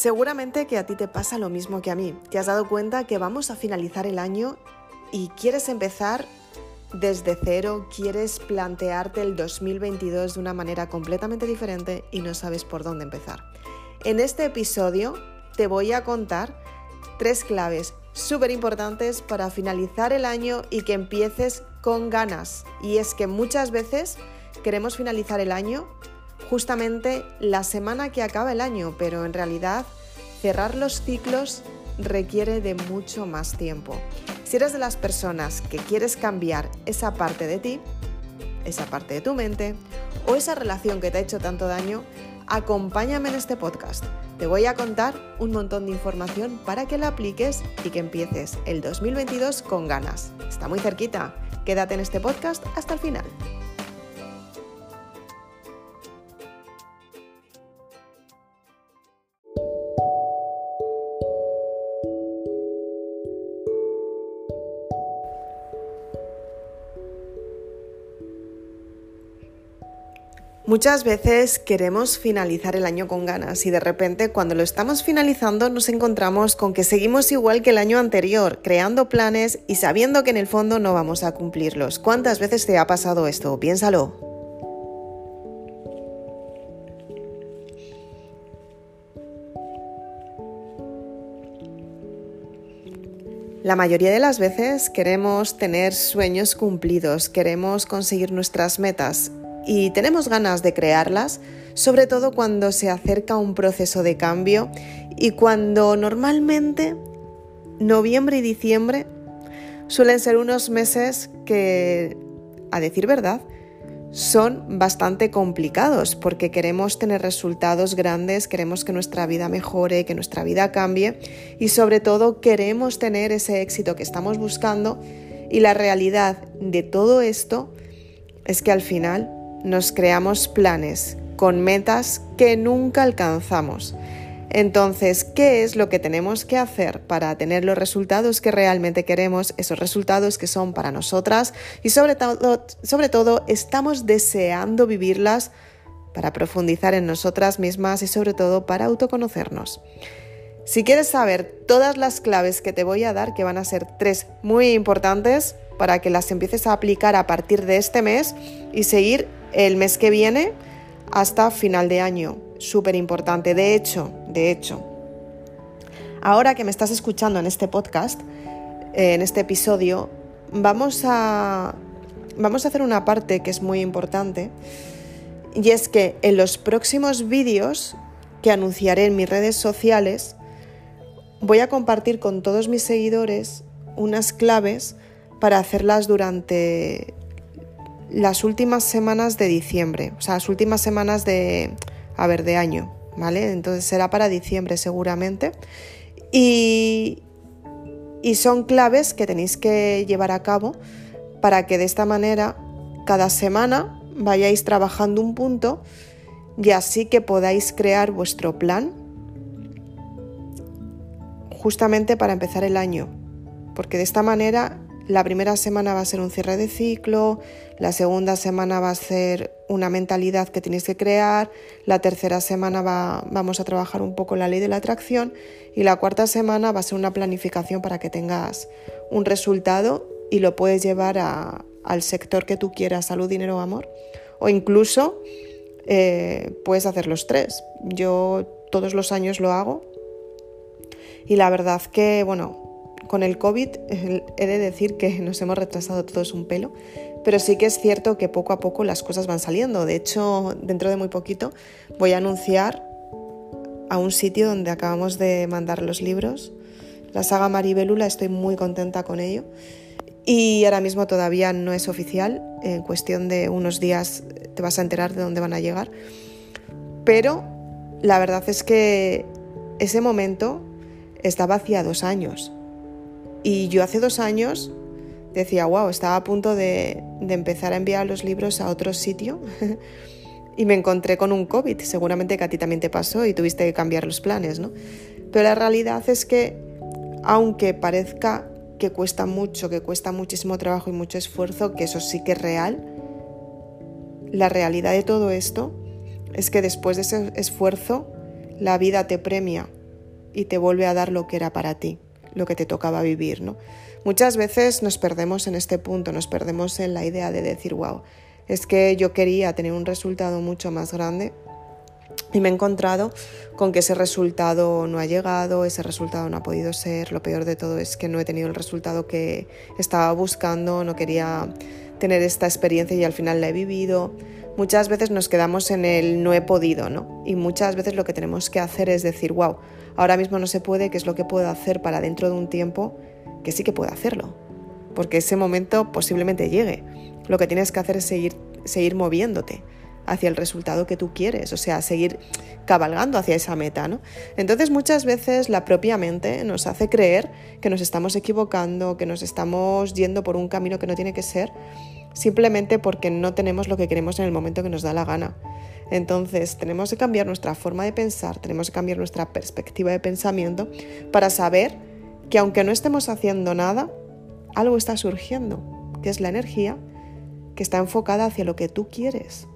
Seguramente que a ti te pasa lo mismo que a mí. Te has dado cuenta que vamos a finalizar el año y quieres empezar desde cero, quieres plantearte el 2022 de una manera completamente diferente y no sabes por dónde empezar. En este episodio te voy a contar tres claves súper importantes para finalizar el año y que empieces con ganas. Y es que muchas veces queremos finalizar el año justamente la semana que acaba el año, pero en realidad cerrar los ciclos requiere de mucho más tiempo. Si eres de las personas que quieres cambiar esa parte de ti, esa parte de tu mente o esa relación que te ha hecho tanto daño, acompáñame en este podcast. Te voy a contar un montón de información para que la apliques y que empieces el 2022 con ganas. Está muy cerquita. Quédate en este podcast hasta el final. Muchas veces queremos finalizar el año con ganas y de repente cuando lo estamos finalizando nos encontramos con que seguimos igual que el año anterior, creando planes y sabiendo que en el fondo no vamos a cumplirlos. ¿Cuántas veces te ha pasado esto? Piénsalo. La mayoría de las veces queremos tener sueños cumplidos, queremos conseguir nuestras metas y tenemos ganas de crearlas, sobre todo cuando se acerca un proceso de cambio y cuando normalmente noviembre y diciembre suelen ser unos meses que, a decir verdad, son bastante complicados porque queremos tener resultados grandes, queremos que nuestra vida mejore, que nuestra vida cambie y sobre todo queremos tener ese éxito que estamos buscando y la realidad de todo esto es que al final nos creamos planes con metas que nunca alcanzamos. Entonces, ¿qué es lo que tenemos que hacer para tener los resultados que realmente queremos, esos resultados que son para nosotras y sobre todo, sobre todo estamos deseando vivirlas para profundizar en nosotras mismas y sobre todo para autoconocernos? Si quieres saber todas las claves que te voy a dar, que van a ser tres muy importantes para que las empieces a aplicar a partir de este mes y seguir el mes que viene hasta final de año. Súper importante. De hecho, de hecho, ahora que me estás escuchando en este podcast, eh, en este episodio, vamos a, vamos a hacer una parte que es muy importante. Y es que en los próximos vídeos que anunciaré en mis redes sociales, voy a compartir con todos mis seguidores unas claves para hacerlas durante las últimas semanas de diciembre, o sea, las últimas semanas de, a ver, de año, ¿vale? Entonces será para diciembre seguramente. Y, y son claves que tenéis que llevar a cabo para que de esta manera cada semana vayáis trabajando un punto y así que podáis crear vuestro plan justamente para empezar el año. Porque de esta manera la primera semana va a ser un cierre de ciclo, la segunda semana va a ser una mentalidad que tienes que crear, la tercera semana va, vamos a trabajar un poco la ley de la atracción y la cuarta semana va a ser una planificación para que tengas un resultado y lo puedes llevar al sector que tú quieras, salud, dinero o amor. O incluso eh, puedes hacer los tres. Yo todos los años lo hago y la verdad que, bueno, con el COVID he de decir que nos hemos retrasado todos un pelo, pero sí que es cierto que poco a poco las cosas van saliendo. De hecho, dentro de muy poquito voy a anunciar a un sitio donde acabamos de mandar los libros. La saga Maribelula, estoy muy contenta con ello. Y ahora mismo todavía no es oficial, en cuestión de unos días te vas a enterar de dónde van a llegar. Pero la verdad es que ese momento estaba hacía dos años. Y yo hace dos años decía, wow, estaba a punto de, empezar a enviar los libros a otro sitio y me encontré con un COVID. Seguramente que a ti también te pasó y tuviste que cambiar los planes, ¿no? Pero la realidad es que, aunque parezca que cuesta mucho, que cuesta muchísimo trabajo y mucho esfuerzo, que eso sí que es real, la realidad de todo esto es que después de ese esfuerzo, la vida te premia y te vuelve a dar lo que era para ti, lo que te tocaba vivir, ¿no? Muchas veces nos perdemos en este punto, nos perdemos en la idea de decir, wow, es que yo quería tener un resultado mucho más grande y me he encontrado con que ese resultado no ha llegado, ese resultado no ha podido ser. Lo peor de todo es que no he tenido el resultado que estaba buscando, no quería tener esta experiencia y al final la he vivido. Muchas veces nos quedamos en el no he podido, ¿no? Y muchas veces lo que tenemos que hacer es decir, wow, ahora mismo no se puede, ¿qué es lo que puedo hacer para dentro de un tiempo que sí que puedo hacerlo? Porque ese momento posiblemente llegue. Lo que tienes que hacer es seguir, seguir moviéndote hacia el resultado que tú quieres, o sea, seguir cabalgando hacia esa meta, ¿no? Entonces muchas veces la propia mente nos hace creer que nos estamos equivocando, que nos estamos yendo por un camino que no tiene que ser, simplemente porque no tenemos lo que queremos en el momento que nos da la gana. Entonces tenemos que cambiar nuestra forma de pensar, tenemos que cambiar nuestra perspectiva de pensamiento para saber que aunque no estemos haciendo nada, algo está surgiendo, que es la energía que está enfocada hacia lo que tú quieres.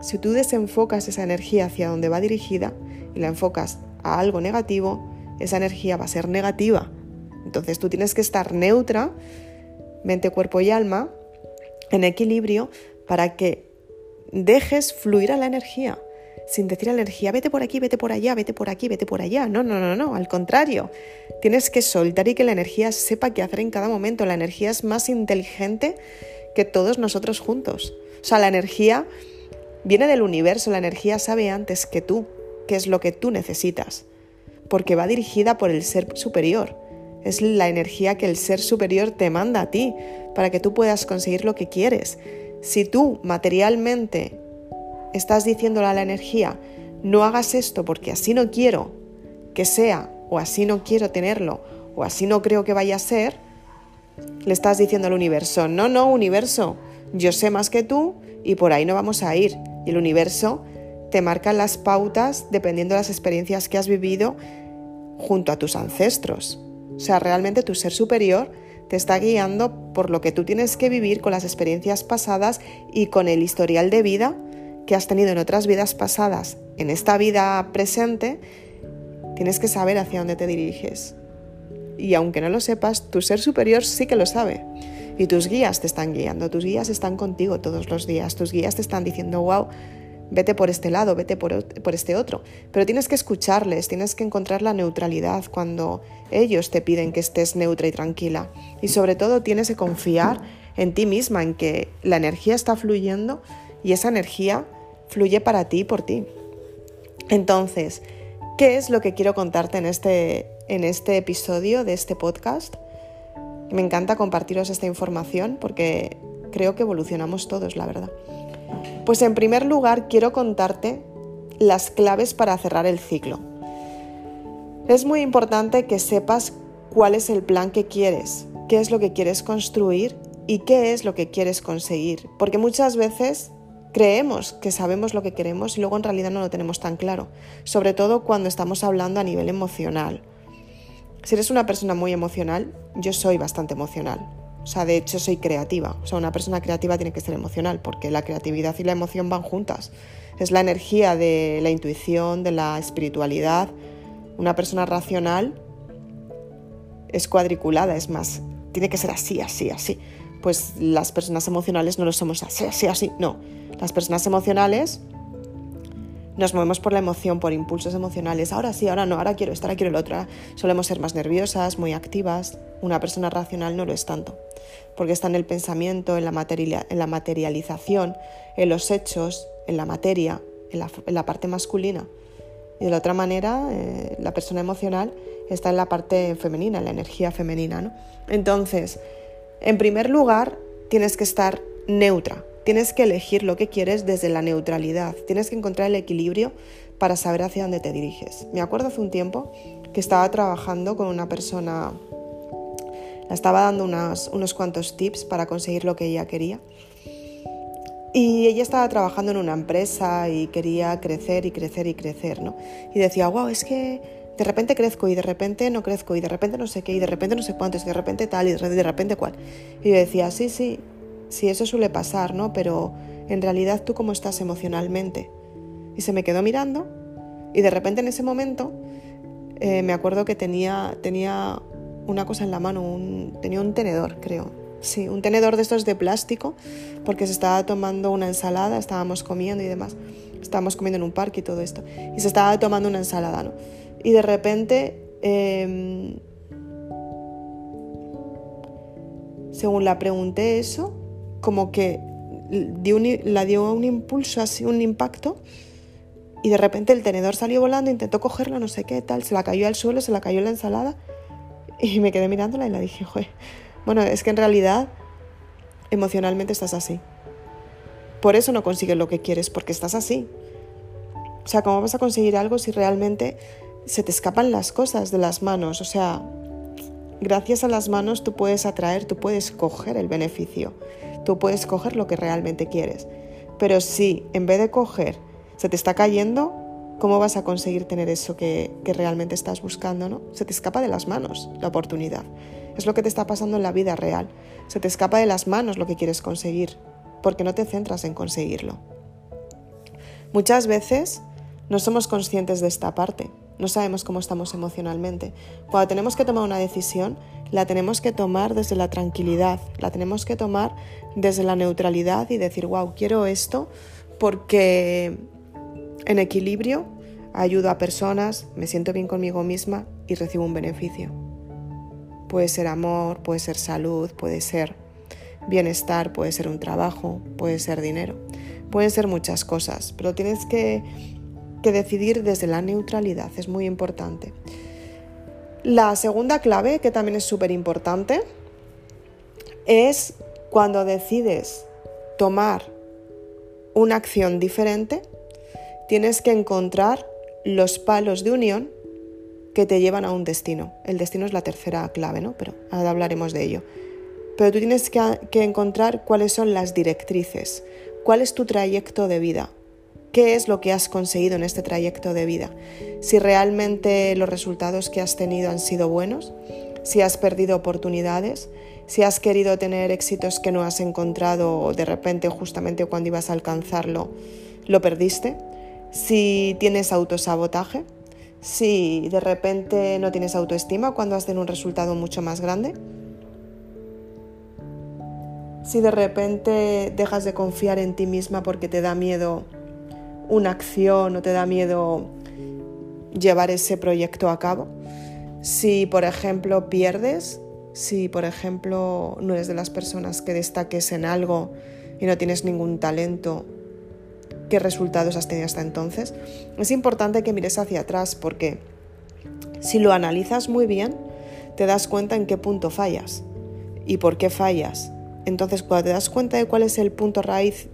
Si tú desenfocas esa energía hacia donde va dirigida y la enfocas a algo negativo, esa energía va a ser negativa. Entonces tú tienes que estar neutra, mente, cuerpo y alma, en equilibrio, para que dejes fluir a la energía. Sin decir a la energía, vete por aquí, vete por allá, vete por aquí, vete por allá. No, no, no, no, al contrario. Tienes que soltar y que la energía sepa qué hacer en cada momento. La energía es más inteligente que todos nosotros juntos. O sea, la energía Viene del universo, la energía sabe antes que tú qué es lo que tú necesitas, porque va dirigida por el ser superior. Es la energía que el ser superior te manda a ti para que tú puedas conseguir lo que quieres. Si tú materialmente estás diciéndole a la energía, no hagas esto porque así no quiero que sea, o así no quiero tenerlo, o así no creo que vaya a ser, le estás diciendo al universo, no, no, universo, yo sé más que tú y por ahí no vamos a ir. Y el universo te marca las pautas dependiendo de las experiencias que has vivido junto a tus ancestros. O sea, realmente tu ser superior te está guiando por lo que tú tienes que vivir con las experiencias pasadas y con el historial de vida que has tenido en otras vidas pasadas. En esta vida presente, tienes que saber hacia dónde te diriges. Y aunque no lo sepas, tu ser superior sí que lo sabe. Y tus guías te están guiando, tus guías están contigo todos los días, tus guías te están diciendo, wow, vete por este lado, vete por, por, este otro. Pero tienes que escucharles, tienes que encontrar la neutralidad cuando ellos te piden que estés neutra y tranquila. Y sobre todo tienes que confiar en ti misma, en que la energía está fluyendo y esa energía fluye para ti y por ti. Entonces, ¿qué es lo que quiero contarte en este, en este episodio de este podcast? Me encanta compartiros esta información porque creo que evolucionamos todos, la verdad. Pues en primer lugar quiero contarte las claves para cerrar el ciclo. Es muy importante que sepas cuál es el plan que quieres, qué es lo que quieres construir y qué es lo que quieres conseguir, porque muchas veces creemos que sabemos lo que queremos y luego en realidad no lo tenemos tan claro, sobre todo cuando estamos hablando a nivel emocional. Si eres una persona muy emocional, yo soy bastante emocional. O sea, de hecho soy creativa. O sea, una persona creativa tiene que ser emocional porque la creatividad y la emoción van juntas. Es la energía de la intuición, de la espiritualidad. Una persona racional es cuadriculada, es más, tiene que ser así, así, así. Pues las personas emocionales no lo somos así, así, así. No, las personas emocionales nos movemos por la emoción, por impulsos emocionales. Ahora sí, ahora no, ahora quiero esto, ahora quiero el otro. Solemos ser más nerviosas, muy activas. Una persona racional no lo es tanto, porque está en el pensamiento, en la, en la materialización, en los hechos, en la materia, en la, parte masculina. Y de la otra manera, eh, la persona emocional está en la parte femenina, en la energía femenina. ¿no? Entonces, en primer lugar, tienes que estar neutra, Tienes que elegir lo que quieres desde la neutralidad, tienes que encontrar el equilibrio para saber hacia dónde te diriges. Me acuerdo hace un tiempo que estaba trabajando con una persona, la estaba dando unos cuantos tips para conseguir lo que ella quería. Y ella estaba trabajando en una empresa y quería crecer y crecer y crecer, ¿no? Y decía, wow, es que de repente crezco y de repente no crezco y de repente no sé qué y de repente no sé cuántos y de repente tal y de repente cuál. Y yo decía, sí, sí, Sí, eso suele pasar, ¿no? Pero en realidad tú cómo estás emocionalmente. Y se me quedó mirando y de repente en ese momento eh, me acuerdo que tenía, tenía una cosa en la mano, tenía un tenedor, creo. Sí, un tenedor de estos de plástico, porque se estaba tomando una ensalada, estábamos comiendo y demás. Estábamos comiendo en un parque y todo esto. Y se estaba tomando una ensalada, ¿no? Y de repente, em, según la pregunté eso, como que la dio un impulso, así un impacto, y de repente el tenedor salió volando, intentó cogerlo, no sé qué, tal, se la cayó al suelo, se la cayó la ensalada, y me quedé mirándola y la dije, bueno, es que en realidad emocionalmente estás así. Por eso no consigues lo que quieres, porque estás así. O sea, ¿cómo vas a conseguir algo si realmente se te escapan las cosas de las manos? O sea, gracias a las manos tú puedes atraer, tú puedes coger el beneficio, tú puedes coger lo que realmente quieres. Pero si en vez de coger se te está cayendo, ¿cómo vas a conseguir tener eso que, realmente estás buscando? ¿no? Se te escapa de las manos la oportunidad. Es lo que te está pasando en la vida real. Se te escapa de las manos lo que quieres conseguir, porque no te centras en conseguirlo. Muchas veces no somos conscientes de esta parte, no sabemos cómo estamos emocionalmente. Cuando tenemos que tomar una decisión, la tenemos que tomar desde la tranquilidad, la tenemos que tomar desde la neutralidad y decir, wow, quiero esto porque en equilibrio, ayudo a personas, me siento bien conmigo misma y recibo un beneficio. Puede ser amor, puede ser salud, puede ser bienestar, puede ser un trabajo, puede ser dinero, pueden ser muchas cosas, pero tienes que, que decidir desde la neutralidad, es muy importante. La segunda clave, que también es súper importante, es cuando decides tomar una acción diferente, tienes que encontrar los palos de unión que te llevan a un destino. El destino es la tercera clave, ¿no? Pero ahora hablaremos de ello. Pero tú tienes que, que encontrar cuáles son las directrices, cuál es tu trayecto de vida, qué es lo que has conseguido en este trayecto de vida, si realmente los resultados que has tenido han sido buenos, si has perdido oportunidades, si has querido tener éxitos que no has encontrado o de repente justamente cuando ibas a alcanzarlo lo perdiste si tienes autosabotaje, si de repente no tienes autoestima cuando has tenido un resultado mucho más grande, si de repente dejas de confiar en ti misma porque te da miedo una acción o te da miedo llevar ese proyecto a cabo, si por ejemplo pierdes, si por ejemplo no eres de las personas que destaques en algo y no tienes ningún talento qué resultados has tenido hasta entonces, es importante que mires hacia atrás porque si lo analizas muy bien, te das cuenta en qué punto fallas. Y por qué fallas. Entonces, cuando te das cuenta de cuál es el punto raíz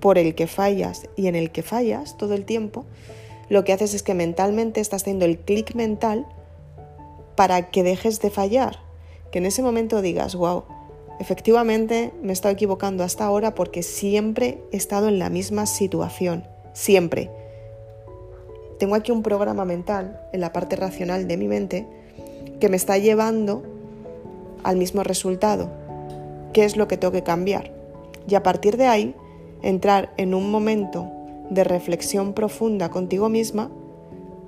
por el que fallas y en el que fallas todo el tiempo, lo que haces es que mentalmente estás haciendo el clic mental para que dejes de fallar. Que en ese momento digas, wow, Efectivamente, me he estado equivocando hasta ahora porque siempre he estado en la misma situación, siempre. Tengo aquí un programa mental en la parte racional de mi mente que me está llevando al mismo resultado. ¿Qué es lo que tengo que cambiar? Y a partir de ahí, entrar en un momento de reflexión profunda contigo misma,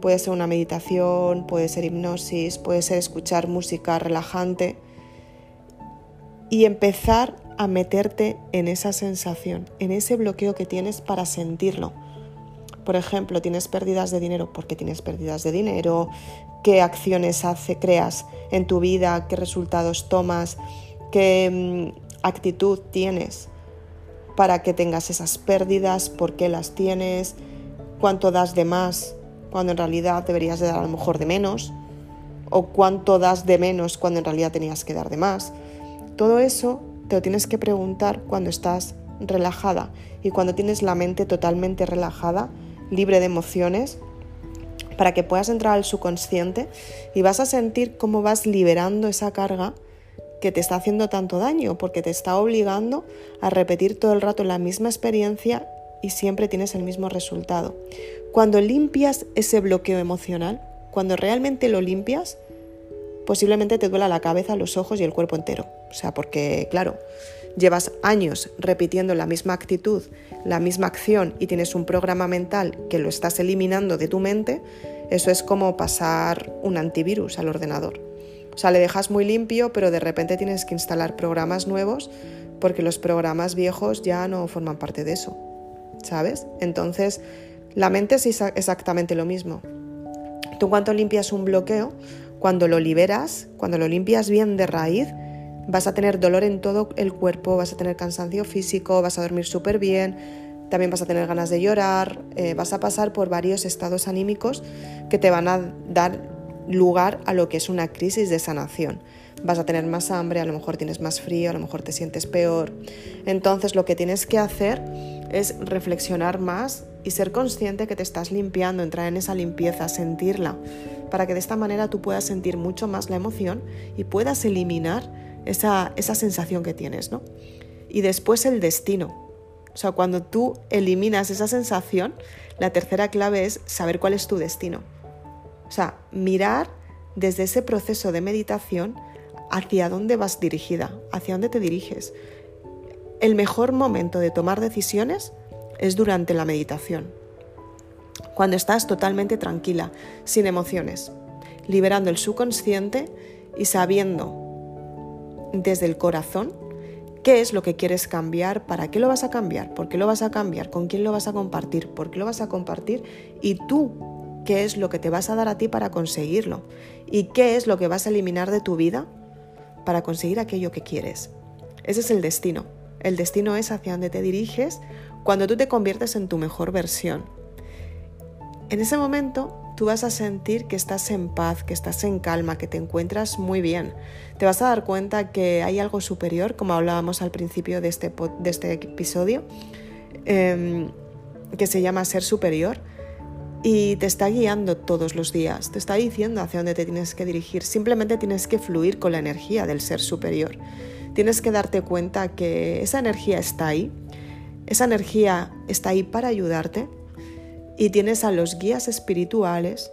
puede ser una meditación, puede ser hipnosis, puede ser escuchar música relajante, y empezar a meterte en esa sensación, en ese bloqueo que tienes para sentirlo. Por ejemplo, tienes pérdidas de dinero porque tienes pérdidas de dinero, qué acciones hace, creas en tu vida, qué resultados tomas, qué mm, actitud tienes para que tengas esas pérdidas, por qué las tienes, cuánto das de más cuando en realidad deberías de dar a lo mejor de menos, o cuánto das de menos cuando en realidad tenías que dar de más. Todo eso te lo tienes que preguntar cuando estás relajada y cuando tienes la mente totalmente relajada, libre de emociones, para que puedas entrar al subconsciente y vas a sentir cómo vas liberando esa carga que te está haciendo tanto daño, porque te está obligando a repetir todo el rato la misma experiencia y siempre tienes el mismo resultado. Cuando limpias ese bloqueo emocional, cuando realmente lo limpias, posiblemente te duela la cabeza, los ojos y el cuerpo entero. O sea, porque, claro, llevas años repitiendo la misma actitud, la misma acción y tienes un programa mental que lo estás eliminando de tu mente, Eso es como pasar un antivirus al ordenador. O sea, le dejas muy limpio, pero de repente tienes que instalar programas nuevos porque los programas viejos ya no forman parte de eso, ¿sabes? Entonces, la mente es exactamente lo mismo. Tú cuando limpias un bloqueo, cuando lo liberas, cuando lo limpias bien de raíz, vas a tener dolor en todo el cuerpo, vas a tener cansancio físico, vas a dormir súper bien, también vas a tener ganas de llorar, eh, vas a pasar por varios estados anímicos que te van a dar lugar a lo que es una crisis de sanación. Vas a tener más hambre, a lo mejor tienes más frío, a lo mejor te sientes peor. Entonces lo que tienes que hacer es reflexionar más y ser consciente que te estás limpiando, entrar en esa limpieza, sentirla, para que de esta manera tú puedas sentir mucho más la emoción y puedas eliminar esa, esa sensación que tienes, ¿no? Y después el destino. O sea, cuando tú eliminas esa sensación, la tercera clave es saber cuál es tu destino. O sea, mirar desde ese proceso de meditación hacia dónde vas dirigida, hacia dónde te diriges. El mejor momento de tomar decisiones es durante la meditación, cuando estás totalmente tranquila, sin emociones, liberando el subconsciente y sabiendo desde el corazón qué es lo que quieres cambiar, para qué lo vas a cambiar, por qué lo vas a cambiar, con quién lo vas a compartir, por qué lo vas a compartir y tú qué es lo que te vas a dar a ti para conseguirlo y qué es lo que vas a eliminar de tu vida para conseguir aquello que quieres. Ese es el destino. El destino es hacia dónde te diriges cuando tú te conviertes en tu mejor versión. En ese momento tú vas a sentir que estás en paz, que estás en calma, que te encuentras muy bien. Te vas a dar cuenta que hay algo superior, como hablábamos al principio de este, de este episodio, em, que se llama ser superior y te está guiando todos los días, te está diciendo hacia dónde te tienes que dirigir. Simplemente tienes que fluir con la energía del ser superior. Tienes que darte cuenta que esa energía está ahí, esa energía está ahí para ayudarte y tienes a los guías espirituales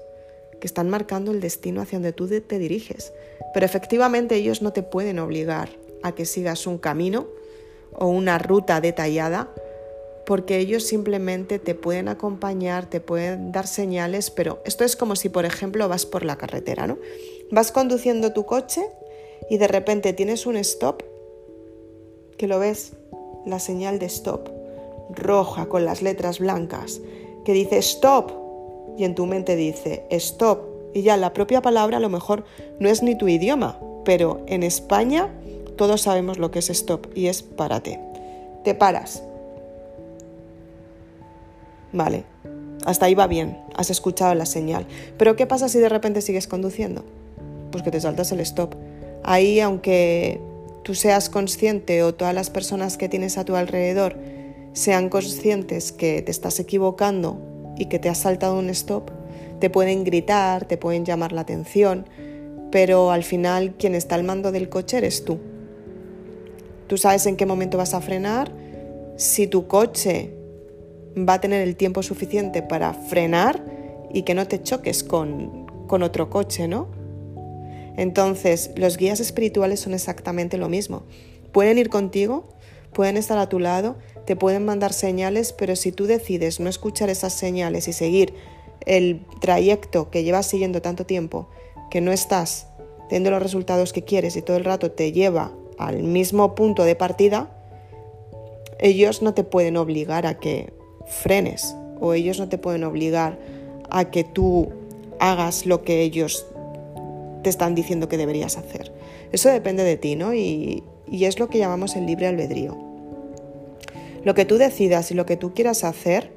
que están marcando el destino hacia donde tú te diriges. Pero efectivamente ellos no te pueden obligar a que sigas un camino o una ruta detallada, porque ellos simplemente te pueden acompañar, te pueden dar señales, pero esto es como si, por ejemplo, vas por la carretera, ¿no? Vas conduciendo tu coche y de repente tienes un stop, que lo ves, la señal de stop roja con las letras blancas que dice stop y en tu mente dice stop y ya la propia palabra a lo mejor no es ni tu idioma, pero en España todos sabemos lo que es stop y es párate. Te paras. Vale, hasta ahí va bien, has escuchado la señal. Pero ¿qué pasa si de repente sigues conduciendo? Pues que te saltas el stop. Ahí, aunque tú seas consciente o todas las personas que tienes a tu alrededor sean conscientes que te estás equivocando y que te has saltado un stop, te pueden gritar, te pueden llamar la atención, pero al final quien está al mando del coche eres tú. Tú sabes en qué momento vas a frenar, si tu coche va a tener el tiempo suficiente para frenar y que no te choques con, con otro coche, ¿no? Entonces, los guías espirituales son exactamente lo mismo. Pueden ir contigo, pueden estar a tu lado te pueden mandar señales, pero si tú decides no escuchar esas señales y seguir el trayecto que llevas siguiendo tanto tiempo, que no estás teniendo los resultados que quieres y todo el rato te lleva al mismo punto de partida, ellos no te pueden obligar a que frenes o ellos no te pueden obligar a que tú hagas lo que ellos te están diciendo que deberías hacer. Eso depende de ti, ¿no? Y, y es lo que llamamos el libre albedrío. Lo que tú decidas y lo que tú quieras hacer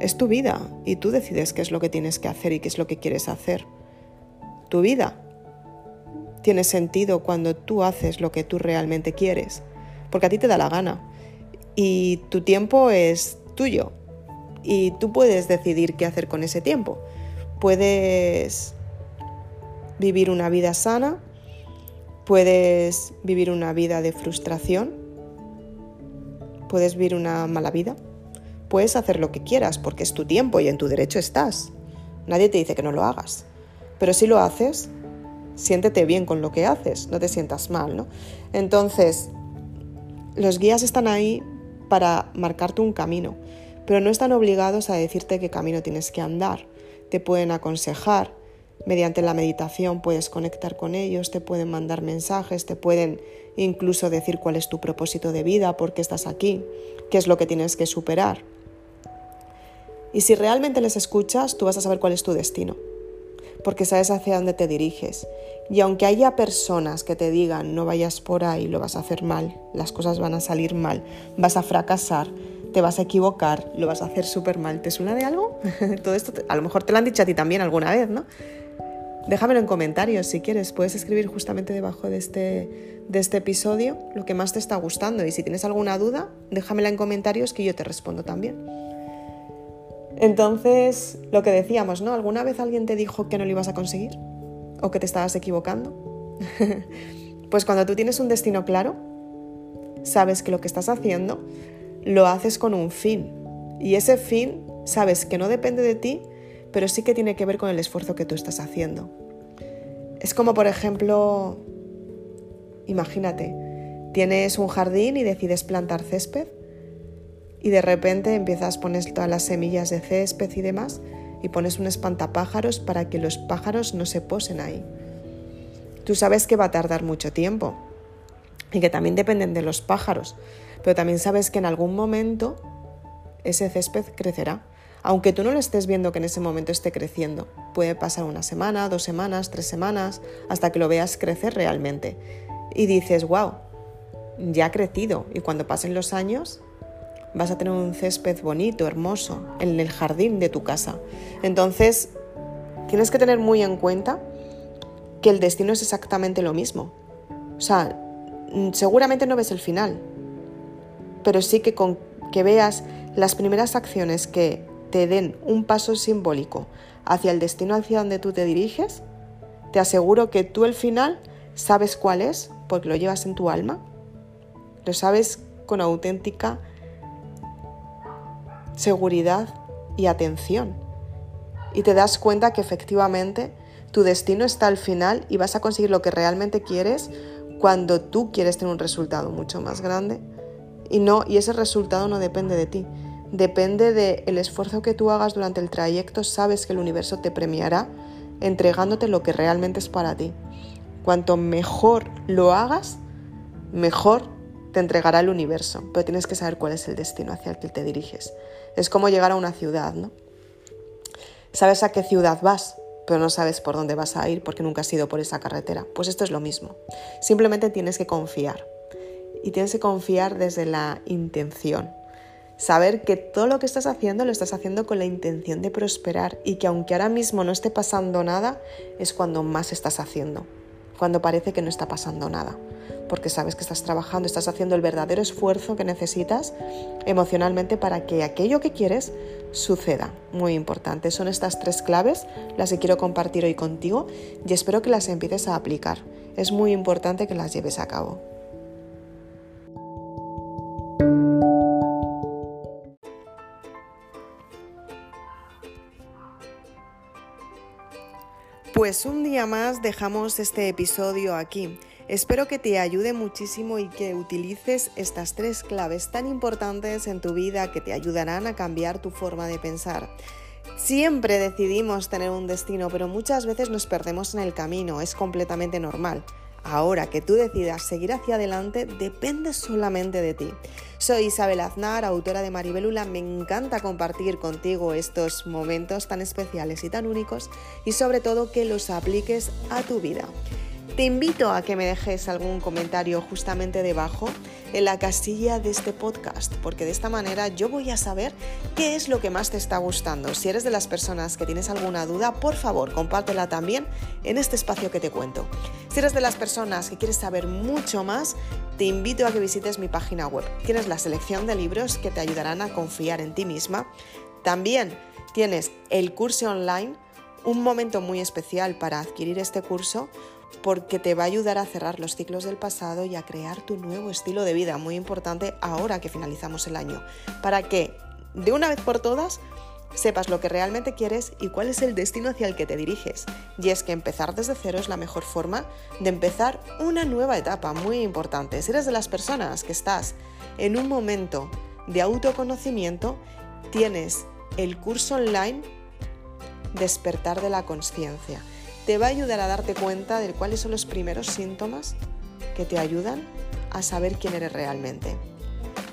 es tu vida y tú decides qué es lo que tienes que hacer y qué es lo que quieres hacer. Tu vida tiene sentido cuando tú haces lo que tú realmente quieres, porque a ti te da la gana y tu tiempo es tuyo y tú puedes decidir qué hacer con ese tiempo. Puedes vivir una vida sana, puedes vivir una vida de frustración puedes vivir una mala vida, puedes hacer lo que quieras porque es tu tiempo y en tu derecho estás. Nadie te dice que no lo hagas. Pero si lo haces, siéntete bien con lo que haces, no te sientas mal, ¿no? Entonces, los guías están ahí para marcarte un camino, pero no están obligados a decirte qué camino tienes que andar. te pueden aconsejar. Mediante la meditación puedes conectar con ellos, te pueden mandar mensajes, te pueden incluso decir cuál es tu propósito de vida, por qué estás aquí, qué es lo que tienes que superar. Y si realmente les escuchas, tú vas a saber cuál es tu destino, porque sabes hacia dónde te diriges. Y aunque haya personas que te digan no vayas por ahí, lo vas a hacer mal, las cosas van a salir mal, vas a fracasar, te vas a equivocar, lo vas a hacer súper mal, ¿te suena de algo? Todo esto a lo mejor te lo han dicho a ti también alguna vez, ¿no? Déjamelo en comentarios si quieres, puedes escribir justamente debajo de este, de este episodio lo que más te está gustando y si tienes alguna duda, déjamela en comentarios que yo te respondo también. Entonces, lo que decíamos, ¿no? ¿Alguna vez alguien te dijo que no lo ibas a conseguir? ¿O que te estabas equivocando? pues cuando tú tienes un destino claro, sabes que lo que estás haciendo lo haces con un fin. Y ese fin sabes que no depende de ti, pero sí que tiene que ver con el esfuerzo que tú estás haciendo. Es como, por ejemplo, imagínate, tienes un jardín y decides plantar césped y de repente empiezas, pones todas las semillas de césped y demás y pones un espantapájaros para que los pájaros no se posen ahí. Tú sabes que va a tardar mucho tiempo y que también dependen de los pájaros, pero también sabes que en algún momento ese césped crecerá aunque tú no lo estés viendo que en ese momento esté creciendo. Puede pasar una semana, dos semanas, tres semanas, hasta que lo veas crecer realmente. Y dices, wow, ya ha crecido. Y cuando pasen los años, vas a tener un césped bonito, hermoso, en el jardín de tu casa. Entonces, tienes que tener muy en cuenta que el destino es exactamente lo mismo. O sea, seguramente no ves el final, pero sí que con que veas las primeras acciones que te den un paso simbólico hacia el destino hacia donde tú te diriges, te aseguro que tú el final sabes cuál es porque lo llevas en tu alma, lo sabes con auténtica seguridad y atención. Y te das cuenta que efectivamente tu destino está al final y vas a conseguir lo que realmente quieres cuando tú quieres tener un resultado mucho más grande y no y ese resultado no depende de ti, Depende del esfuerzo que tú hagas durante el trayecto, sabes que el universo te premiará entregándote lo que realmente es para ti. Cuanto mejor lo hagas, mejor te entregará el universo, pero tienes que saber cuál es el destino hacia el que te diriges. Es como llegar a una ciudad, ¿no? Sabes a qué ciudad vas, pero no sabes por dónde vas a ir porque nunca has ido por esa carretera. Pues esto es lo mismo. Simplemente tienes que confiar. Y tienes que confiar desde la intención. Saber que todo lo que estás haciendo lo estás haciendo con la intención de prosperar y que aunque ahora mismo no esté pasando nada, es cuando más estás haciendo, cuando parece que no está pasando nada, porque sabes que estás trabajando, estás haciendo el verdadero esfuerzo que necesitas emocionalmente para que aquello que quieres suceda. Muy importante, son estas tres claves las que quiero compartir hoy contigo y espero que las empieces a aplicar. Es muy importante que las lleves a cabo. Pues un día más dejamos este episodio aquí. Espero que te ayude muchísimo y que utilices estas tres claves tan importantes en tu vida que te ayudarán a cambiar tu forma de pensar. Siempre decidimos tener un destino, pero muchas veces nos perdemos en el camino, es completamente normal. Ahora que tú decidas seguir hacia adelante depende solamente de ti. Soy Isabel Aznar, autora de Maribelula. Me encanta compartir contigo estos momentos tan especiales y tan únicos y sobre todo que los apliques a tu vida. Te invito a que me dejes algún comentario justamente debajo en la casilla de este podcast, porque de esta manera yo voy a saber qué es lo que más te está gustando. Si eres de las personas que tienes alguna duda, por favor, compártela también en este espacio que te cuento. Si eres de las personas que quieres saber mucho más, te invito a que visites mi página web. Tienes la selección de libros que te ayudarán a confiar en ti misma. También tienes el curso online, un momento muy especial para adquirir este curso porque te va a ayudar a cerrar los ciclos del pasado y a crear tu nuevo estilo de vida, muy importante ahora que finalizamos el año, para que de una vez por todas sepas lo que realmente quieres y cuál es el destino hacia el que te diriges. Y es que empezar desde cero es la mejor forma de empezar una nueva etapa, muy importante. Si eres de las personas que estás en un momento de autoconocimiento, tienes el curso online despertar de la conciencia. Te va a ayudar a darte cuenta de cuáles son los primeros síntomas que te ayudan a saber quién eres realmente.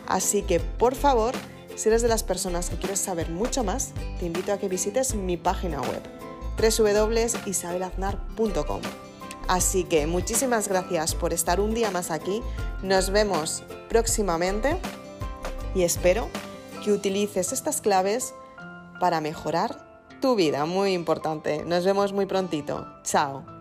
Así que, por favor, si eres de las personas que quieres saber mucho más, te invito a que visites mi página web www.isabelaznar.com. Así que muchísimas gracias por estar un día más aquí. Nos vemos próximamente y espero que utilices estas claves para mejorar tu vida. Muy importante. Nos vemos muy prontito. Chao.